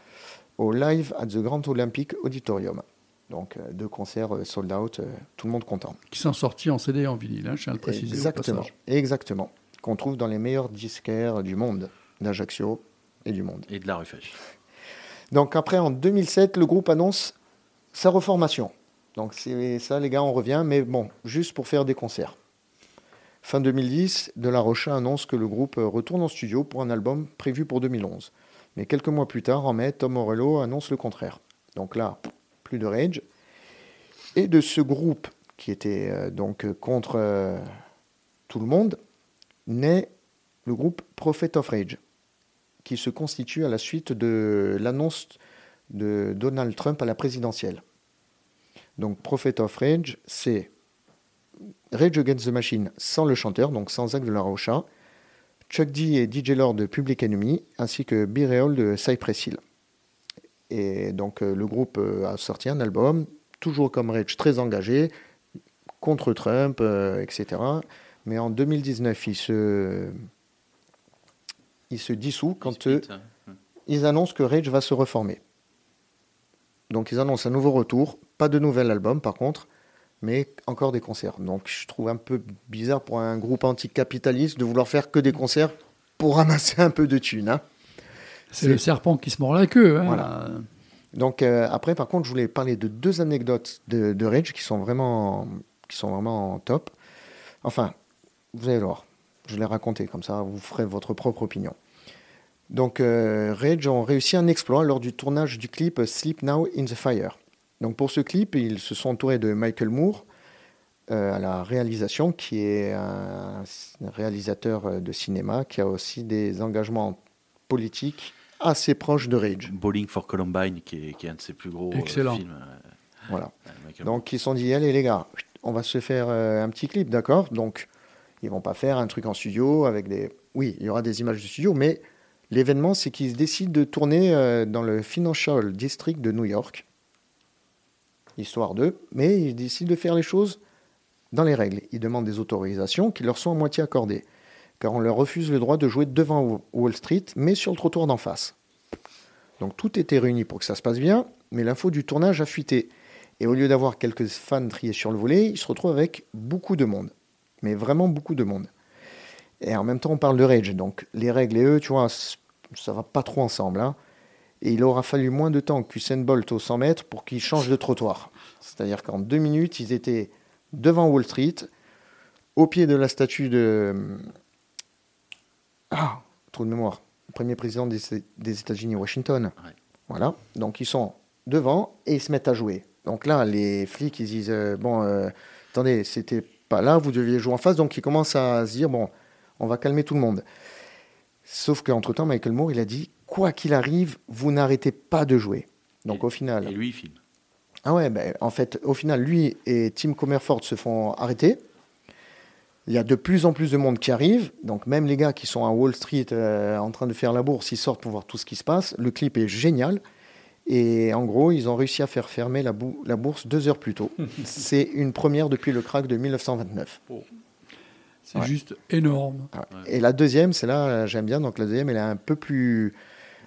Speaker 3: au Live at the Grand Olympic Auditorium. Donc euh, deux concerts euh, sold out, euh, tout le monde content.
Speaker 1: Qui sont sortis en CD et en vinyle, hein, je tiens à le préciser.
Speaker 3: Exactement, exactement. Qu'on trouve dans les meilleurs disquaires du monde, d'Ajaccio et du monde.
Speaker 6: Et de la rufèche.
Speaker 3: Donc après, en 2007, le groupe annonce sa reformation. Donc c'est ça, les gars, on revient, mais bon, juste pour faire des concerts. Fin 2010, De La Rocha annonce que le groupe retourne en studio pour un album prévu pour 2011. Mais quelques mois plus tard, en mai, Tom Morello annonce le contraire. Donc là, plus de rage. Et de ce groupe qui était euh, donc contre euh, tout le monde, naît le groupe Prophet of Rage, qui se constitue à la suite de l'annonce de Donald Trump à la présidentielle. Donc Prophet of Rage, c'est Rage Against the Machine sans le chanteur, donc sans Zach de la Rocha, Chuck D et DJ Lord de Public Enemy, ainsi que B-Real de Cypress Hill. Et donc euh, le groupe euh, a sorti un album, toujours comme Rage, très engagé, contre Trump, euh, etc. Mais en 2019, il se, il se dissout quand ils annoncent que Rage va se reformer. Donc ils annoncent un nouveau retour, pas de nouvel album par contre, mais encore des concerts. Donc je trouve un peu bizarre pour un groupe anticapitaliste de vouloir faire que des concerts pour ramasser un peu de thunes. hein.
Speaker 1: C'est le serpent qui se mord la queue. hein.
Speaker 3: Voilà. Donc euh, après, par contre, je voulais parler de deux anecdotes de, de Rage qui sont vraiment, qui sont vraiment top. Enfin, vous allez voir. Je les raconter comme ça, vous ferez votre propre opinion. Donc euh, Rage ont réussi un exploit lors du tournage du clip Sleep Now in the Fire. Donc pour ce clip, ils se sont entourés de Michael Moore euh, à la réalisation, qui est un, réalisateur de cinéma qui a aussi des engagements politiques assez proches de Rage.
Speaker 6: Bowling for Columbine, qui est, qui est un de ses plus gros euh,
Speaker 1: Excellent.
Speaker 6: films. euh,
Speaker 3: Voilà. Donc ils se sont dit, allez les gars, on va se faire euh, un petit clip, d'accord? Donc ils vont pas faire un truc en studio avec des... Oui, il y aura des images de studio, mais l'événement, c'est qu'ils décident de tourner euh, dans le Financial District de New York, histoire d'eux, mais ils décident de faire les choses dans les règles. Ils demandent des autorisations qui leur sont à moitié accordées, car on leur refuse le droit de jouer devant Wall Street, mais sur le trottoir d'en face. Donc tout était réuni pour que ça se passe bien, mais l'info du tournage a fuité. Et au lieu d'avoir quelques fans triés sur le volet, ils se retrouvent avec beaucoup de monde. Mais vraiment beaucoup de monde. Et en même temps, on parle de rage. Donc les règles et eux, tu vois, ça va pas trop ensemble. hein. Et il aura fallu moins de temps qu'Usain Bolt au 100 mètres pour qu'ils changent de trottoir. C'est-à-dire qu'en deux minutes, ils étaient devant Wall Street, au pied de la statue de. Ah, trou de mémoire. Le premier président des, des États-Unis, Washington.
Speaker 6: Ouais.
Speaker 3: Voilà. Donc ils sont devant et ils se mettent à jouer. Donc là, les flics, ils disent euh, Bon, euh, attendez, c'était pas là, vous deviez jouer en face. Donc ils commencent à se dire Bon, on va calmer tout le monde. Sauf qu'entre-temps, Michael Moore, il a dit Quoi qu'il arrive, vous n'arrêtez pas de jouer. Donc
Speaker 6: Et-
Speaker 3: au final.
Speaker 6: Et lui, il filme.
Speaker 3: Ah ouais, ben, en fait, au final, lui et Tim Comerford se font arrêter. Il y a de plus en plus de monde qui arrive. Donc même les gars qui sont à Wall Street euh, en train de faire la bourse, ils sortent pour voir tout ce qui se passe. Le clip est génial. Et en gros, ils ont réussi à faire fermer la, bou- la bourse deux heures plus tôt. C'est une première depuis le crack de 1929.
Speaker 1: C'est
Speaker 3: Ouais.
Speaker 1: juste énorme.
Speaker 3: Ouais. Et la deuxième, c'est là, j'aime bien. Donc la deuxième, elle est un peu plus,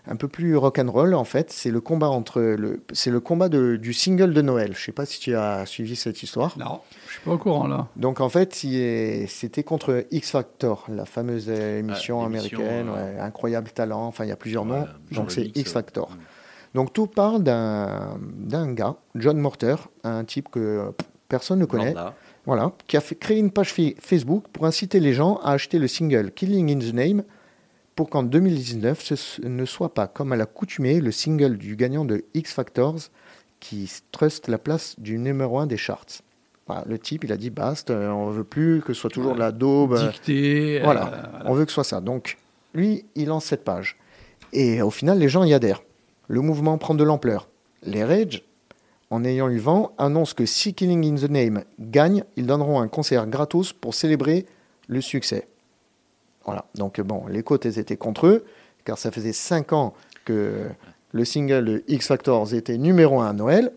Speaker 3: un peu plus rock'n'roll en fait. C'est le combat entre le, c'est le combat de- du single de Noël. Je sais pas si tu as suivi cette histoire.
Speaker 1: Non, je suis pas au courant là.
Speaker 3: Donc en fait, c'était contre X Factor, la fameuse euh, émission
Speaker 6: Ah,
Speaker 3: américaine,
Speaker 6: euh,
Speaker 3: ouais, incroyable talent. Enfin, il y a plusieurs noms.
Speaker 6: Ouais,
Speaker 3: Donc c'est X
Speaker 6: euh,
Speaker 3: Factor.
Speaker 6: ouais.
Speaker 3: Donc tout parle d'un d'un gars, John Morter, un type que pff, personne ne connaît. Voilà, qui a fait créer une page Facebook pour inciter les gens à acheter le single Killing in the Name pour qu'en 2019, ce ne soit pas, comme à l'accoutumée, le single du gagnant de X Factors qui truste la place du numéro 1 des charts. Voilà, le type, il a dit basta, euh, on veut plus que ce soit toujours
Speaker 1: Ouais.
Speaker 3: la daube. euh,
Speaker 1: Dicté. euh,
Speaker 3: voilà, on veut que ce soit ça. Donc, lui, il lance cette page. Et au final, les gens y adhèrent. Le mouvement prend de l'ampleur. Les Rage, en ayant eu vent, annoncent que si Killing in the Name gagne, ils donneront un concert gratos pour célébrer le succès. Voilà. Donc, bon, les côtes, elles étaient contre eux, car ça faisait 5 ans que le single de X Factors était numéro 1 à Noël.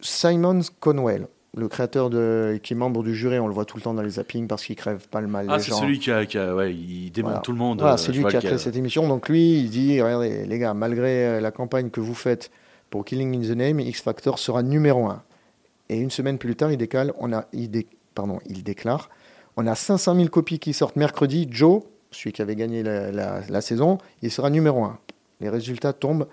Speaker 3: Simon Conwell, le créateur de, qui est membre du jury, on le voit tout le temps dans les zappings parce qu'il crève pas le mal
Speaker 6: Ah, c'est celui qui a, qui a- ouais, il démonte
Speaker 3: Voilà.
Speaker 6: tout le monde.
Speaker 3: Voilà,
Speaker 6: euh,
Speaker 3: c'est lui qui a créé cette émission. Donc lui, il dit, regardez les gars, malgré euh, la campagne que vous faites pour Killing in the Name, X Factor sera numéro 1. Et une semaine plus tard, il, décale, on a, il, dé- pardon, il déclare, on a 500 000 copies qui sortent mercredi. Joe, celui qui avait gagné la, la- la saison, il sera numéro 1. Les résultats tombent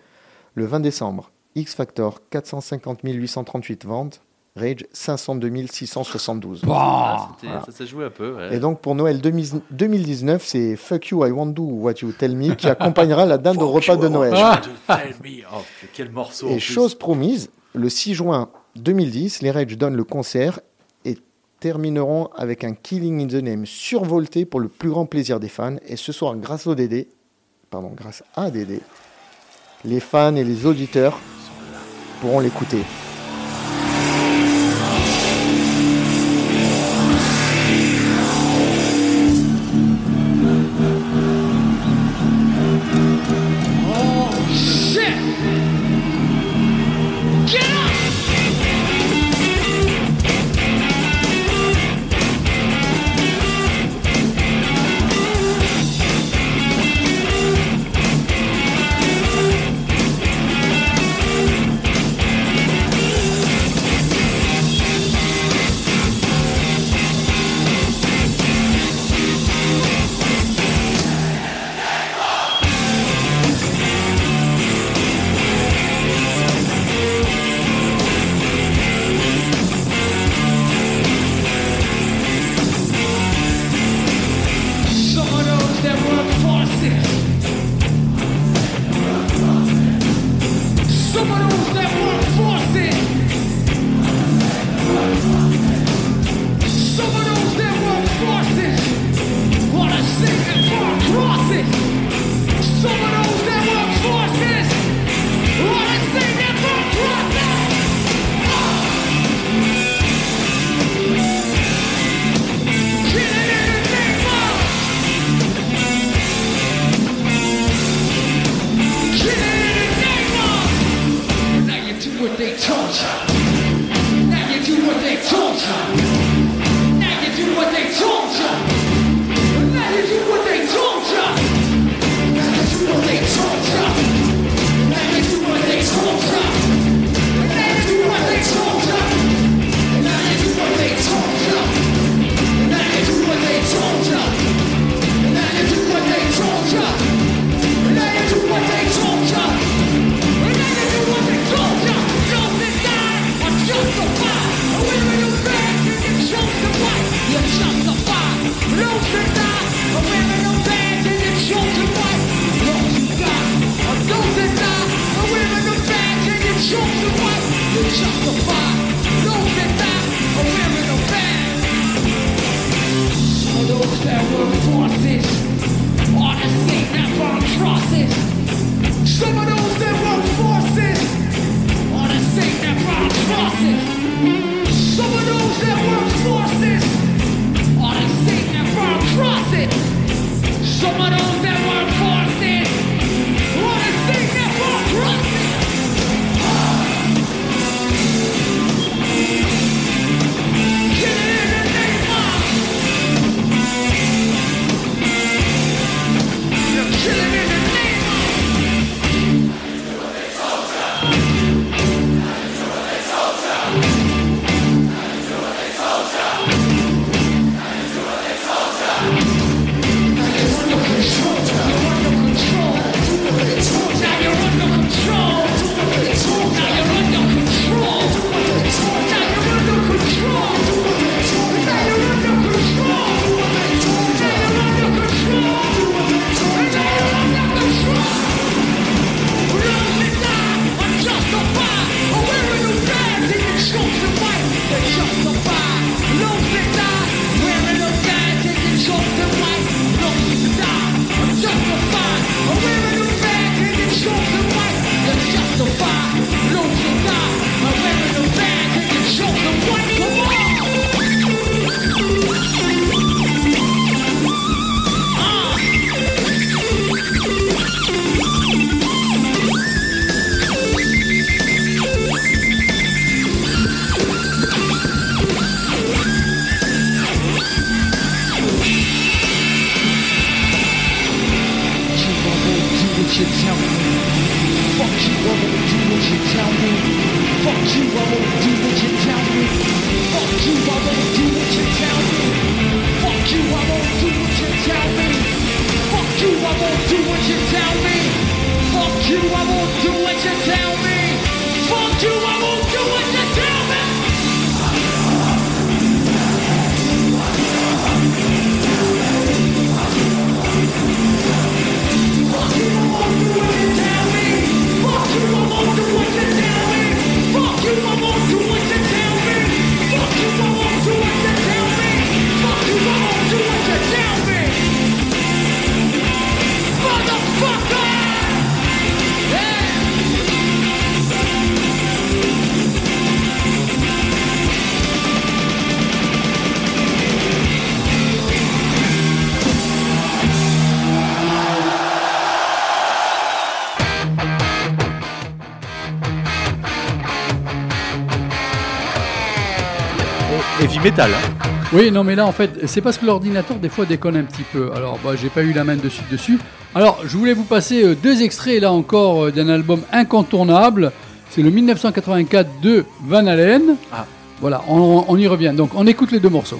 Speaker 3: le 20 décembre. X Factor, 450 838 ventes. Rage, 502 672.
Speaker 6: Ah, c'était-
Speaker 3: Voilà.
Speaker 6: Ça s'est joué un peu. ouais.
Speaker 3: Et donc pour Noël 2000 2019, c'est Fuck You, I Won't Do What You Tell Me qui accompagnera la dinde au repas de Noël.
Speaker 6: Ah, tell me. Oh, quel morceau.
Speaker 3: Et chose promise, le 6 juin 2010, les Rage donnent le concert termineront avec un Killing in the Name survolté pour le plus grand plaisir des fans. Et ce soir, grâce au DD, pardon, grâce à DD, les fans et les auditeurs pourront l'écouter.
Speaker 6: Métal. hein.
Speaker 1: Oui, non, mais là, en fait, c'est parce que l'ordinateur, des fois, déconne un petit peu. Alors, bah, j'ai pas eu la main dessus dessus. Alors, je voulais vous passer euh, deux extraits, là encore, euh, d'un album incontournable. C'est le 1984 de Van Halen.
Speaker 6: Ah.
Speaker 1: Voilà, on, on y revient. Donc, on écoute les deux morceaux.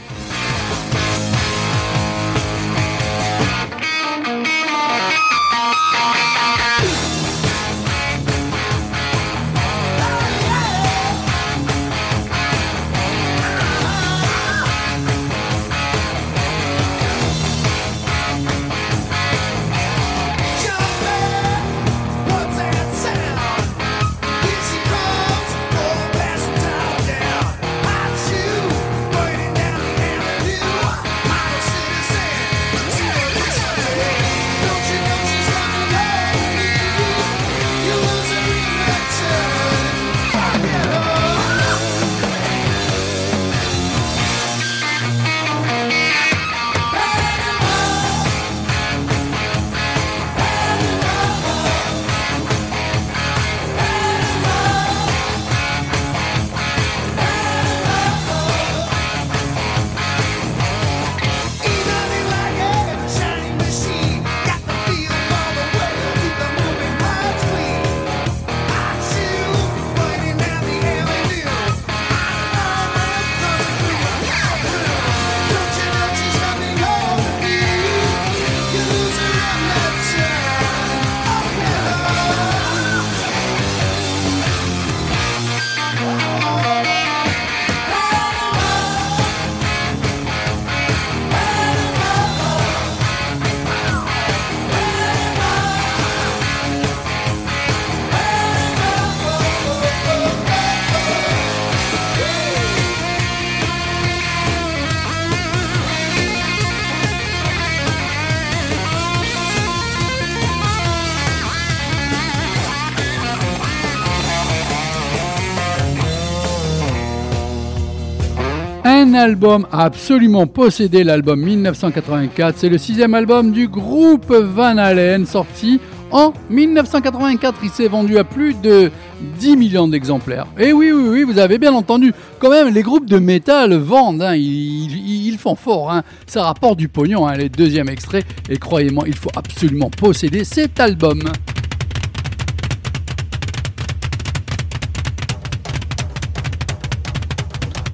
Speaker 1: Album a absolument possédé l'album 1984. C'est le sixième album du groupe Van Halen, sorti en 1984. Il s'est vendu à plus de 10 millions d'exemplaires. Et oui, oui, oui, vous avez bien entendu. Quand même, les groupes de métal vendent. hein. Ils font fort. hein. Ça rapporte du pognon, hein, les deuxièmes extraits. Et croyez-moi, il faut absolument posséder cet album.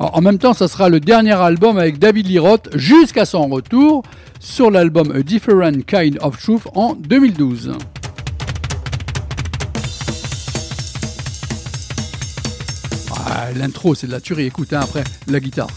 Speaker 1: En même temps, ça sera le dernier album avec David Roth jusqu'à son retour sur l'album A Different Kind of Truth en 2012. Ah, L'intro, c'est de la tuerie. Écoute, hein, après, la guitare.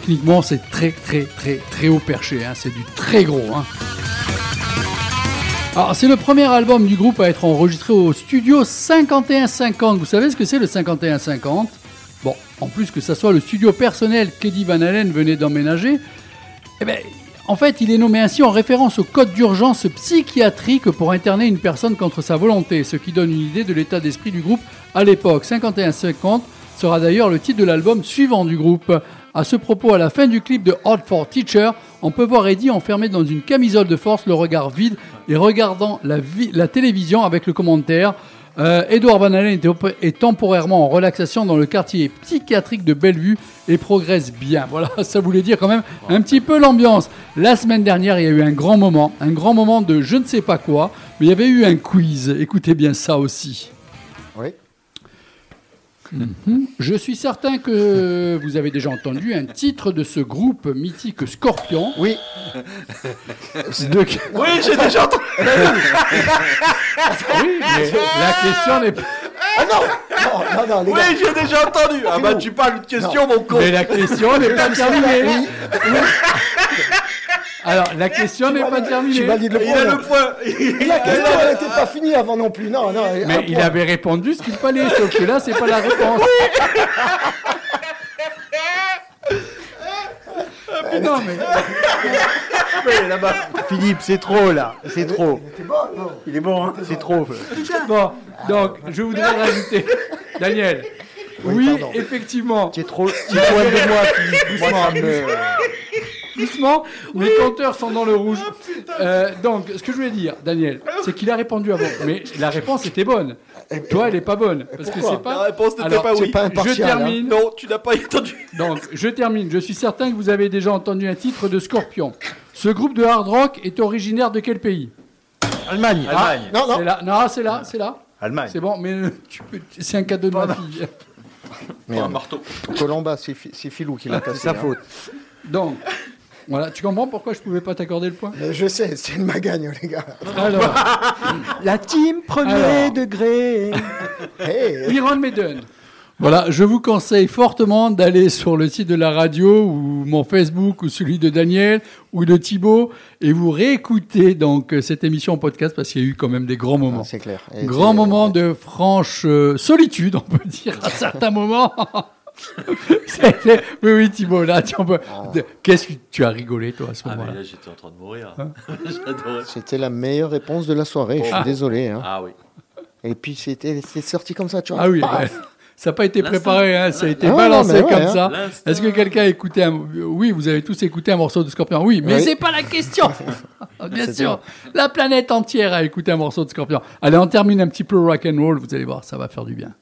Speaker 1: Techniquement, c'est très, très, très, très haut perché. hein. C'est du très gros. hein. Alors, c'est le premier album du groupe à être enregistré au studio 5150. Vous savez ce que c'est le 5150 Bon, en plus que ça soit le studio personnel qu'Eddie Van Halen venait d'emménager, eh ben, en fait, il est nommé ainsi en référence au code d'urgence psychiatrique pour interner une personne contre sa volonté, ce qui donne une idée de l'état d'esprit du groupe à l'époque. 5150 sera d'ailleurs le titre de l'album suivant du groupe. À ce propos, à la fin du clip de Hot for Teacher, on peut voir Eddie enfermé dans une camisole de force, le regard vide et regardant la, vi- la télévision avec le commentaire. Euh, Edouard Van Halen est temporairement en relaxation dans le quartier psychiatrique de Bellevue et progresse bien. Voilà, ça voulait dire quand même un petit peu l'ambiance. La semaine dernière, il y a eu un grand moment, un grand moment de je ne sais pas quoi, mais il y avait eu un quiz. Écoutez bien ça aussi.
Speaker 3: Oui.
Speaker 1: Je suis certain que vous avez déjà entendu un titre de ce groupe mythique Scorpion.
Speaker 3: Oui.
Speaker 6: Oui, j'ai déjà entendu.
Speaker 1: Oui, mais la question n'est pas.
Speaker 3: Ah non Non, non, non, les
Speaker 6: Oui,
Speaker 3: gars.
Speaker 6: j'ai déjà entendu. Ah bah tu parles de question, mon con.
Speaker 1: Mais la question n'est pas terminée. Alors, la question n'est pas
Speaker 3: Tu
Speaker 1: terminée.
Speaker 3: valides le
Speaker 6: Il
Speaker 3: point.
Speaker 6: a
Speaker 3: là.
Speaker 6: le point.
Speaker 3: La question elle n'était pas finie avant non plus. Non, non. un
Speaker 1: Mais il
Speaker 3: point.
Speaker 1: avait répondu ce qu'il fallait, sauf que là, c'est pas la réponse. non, mais
Speaker 8: Philippe, c'est trop là, c'est trop. Il est bon, hein c'est trop.
Speaker 1: bon, donc je voudrais rajouter, Daniel. Oui, effectivement.
Speaker 8: Tu es trop, tu es trop de moi, Philippe. Moi, ça me-
Speaker 1: Doucement, mes compteurs sont dans le rouge. Euh, donc, ce que je voulais dire, Daniel, c'est qu'il a répondu avant, mais la réponse était bonne. Toi, elle est pas bonne, parce que c'est
Speaker 6: La
Speaker 1: pas.
Speaker 6: réponse n'était
Speaker 1: Alors,
Speaker 6: pas
Speaker 3: c'est
Speaker 6: oui.
Speaker 3: pas
Speaker 1: Je
Speaker 3: impartial. hein.
Speaker 1: termine.
Speaker 6: Non, tu n'as pas entendu.
Speaker 1: Donc, je termine. Je suis certain que vous avez déjà entendu un titre de Scorpion. Ce groupe de hard rock est originaire de quel pays?
Speaker 8: Allemagne. Allemagne.
Speaker 3: Non, non.
Speaker 1: C'est là. Non, c'est là, c'est là.
Speaker 8: Allemagne.
Speaker 1: C'est bon, mais euh, tu peux- c'est un cadeau de ma fille.
Speaker 3: Merde.
Speaker 6: marteau.
Speaker 3: Colomba, c'est Filou qui l'a cassé.
Speaker 8: C'est sa
Speaker 3: hein.
Speaker 8: faute.
Speaker 1: Donc, voilà, tu comprends pourquoi je pouvais pas t'accorder le point
Speaker 3: Mais Je sais, c'est une magagne, les gars.
Speaker 1: Alors,
Speaker 8: La team premier
Speaker 1: Alors.
Speaker 8: degré.
Speaker 3: Hey,
Speaker 1: Iron Maiden. Voilà, je vous conseille fortement d'aller sur le site de la radio ou mon Facebook ou celui de Daniel ou de Thibaut et vous réécoutez donc euh, cette émission en podcast parce qu'il y a eu quand même des grands moments.
Speaker 3: c'est clair. Et
Speaker 1: Grand
Speaker 3: c'est-
Speaker 1: moment de franche euh, solitude, on peut dire, à certains moments. C'était- oui, oui, Thibaut, là, tu en peux- de- Qu'est-ce que tu as rigolé, toi, à ce
Speaker 6: Ah mais
Speaker 1: moment-là
Speaker 6: là j'étais en train de mourir. J'adorais.
Speaker 3: C'était la meilleure réponse de la soirée. Je suis désolé. hein.
Speaker 6: Ah oui.
Speaker 3: Et puis c'était c'est sorti comme ça, tu vois.
Speaker 1: Ah oui, ça n'a pas été préparé, hein, ça a été
Speaker 3: Ah
Speaker 1: balancé
Speaker 3: mais ouais,
Speaker 1: comme
Speaker 3: hein.
Speaker 1: ça. Est-ce que quelqu'un a écouté un... Oui, vous avez tous écouté un morceau de Scorpion? Oui, mais
Speaker 3: Oui.
Speaker 1: c'est pas la question. Bien sûr, la planète entière a écouté un morceau de Scorpion. Allez, on termine un petit peu rock and roll. Vous allez voir, ça va faire du bien.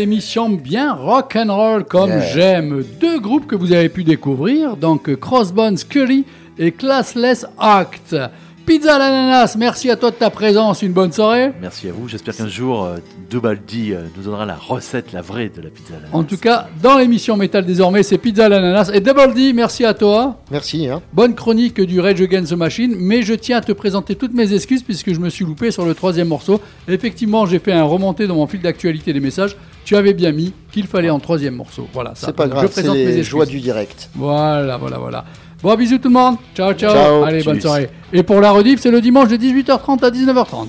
Speaker 1: Fin d'émission bien rock and roll comme
Speaker 3: Yeah.
Speaker 1: j'aime. Deux groupes que vous avez pu découvrir, donc Crossbones Curry et Classless Act. Pizza à l'ananas, merci à toi de ta présence, une bonne soirée.
Speaker 6: Merci à vous. J'espère qu'un jour, euh, Dubaldi euh, nous donnera la recette, la vraie de la pizza. à l'ananas.
Speaker 1: En tout cas, dans l'émission Métal désormais, c'est Pizza à l'ananas. Et Double D, merci à toi.
Speaker 3: Merci. Hein.
Speaker 1: Bonne chronique du Rage Against the Machine, mais je tiens à te présenter toutes mes excuses puisque je me suis loupé sur le troisième morceau. Effectivement, j'ai fait un remonté dans mon fil d'actualité des messages. Tu avais bien mis qu'il fallait en troisième morceau. Voilà, ça.
Speaker 3: C'est pas grave,
Speaker 1: Je
Speaker 3: c'est
Speaker 1: présente mes
Speaker 3: les
Speaker 1: excuses.
Speaker 3: joies du direct.
Speaker 1: Voilà, voilà, voilà. Bon, bisous tout le monde. Ciao, ciao.
Speaker 3: Ciao.
Speaker 1: Allez, bonne soirée. Et pour la rediff, c'est le dimanche de 18h30 à 19h30.